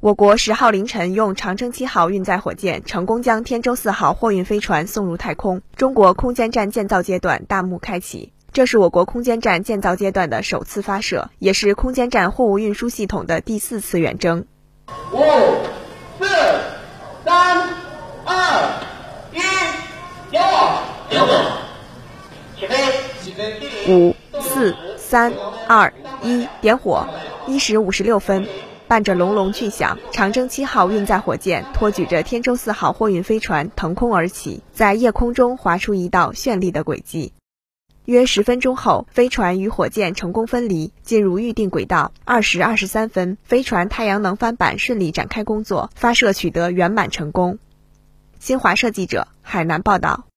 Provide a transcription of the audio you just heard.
我国十号凌晨用长征七号运载火箭成功将天舟四号货运飞船送入太空，中国空间站建造阶段大幕开启。这是我国空间站建造阶段的首次发射，也是空间站货物运输系统的第四次远征。五、四、三、二、一，点火！起飞！起飞！五、四、三、二、一，点火！一时五十六分。伴着隆隆巨响，长征七号运载火箭托举着天舟四号货运飞船腾空而起，在夜空中划出一道绚丽的轨迹。约十分钟后，飞船与火箭成功分离，进入预定轨道。二时二十三分，飞船太阳能帆板顺利展开工作，发射取得圆满成功。新华社记者海南报道。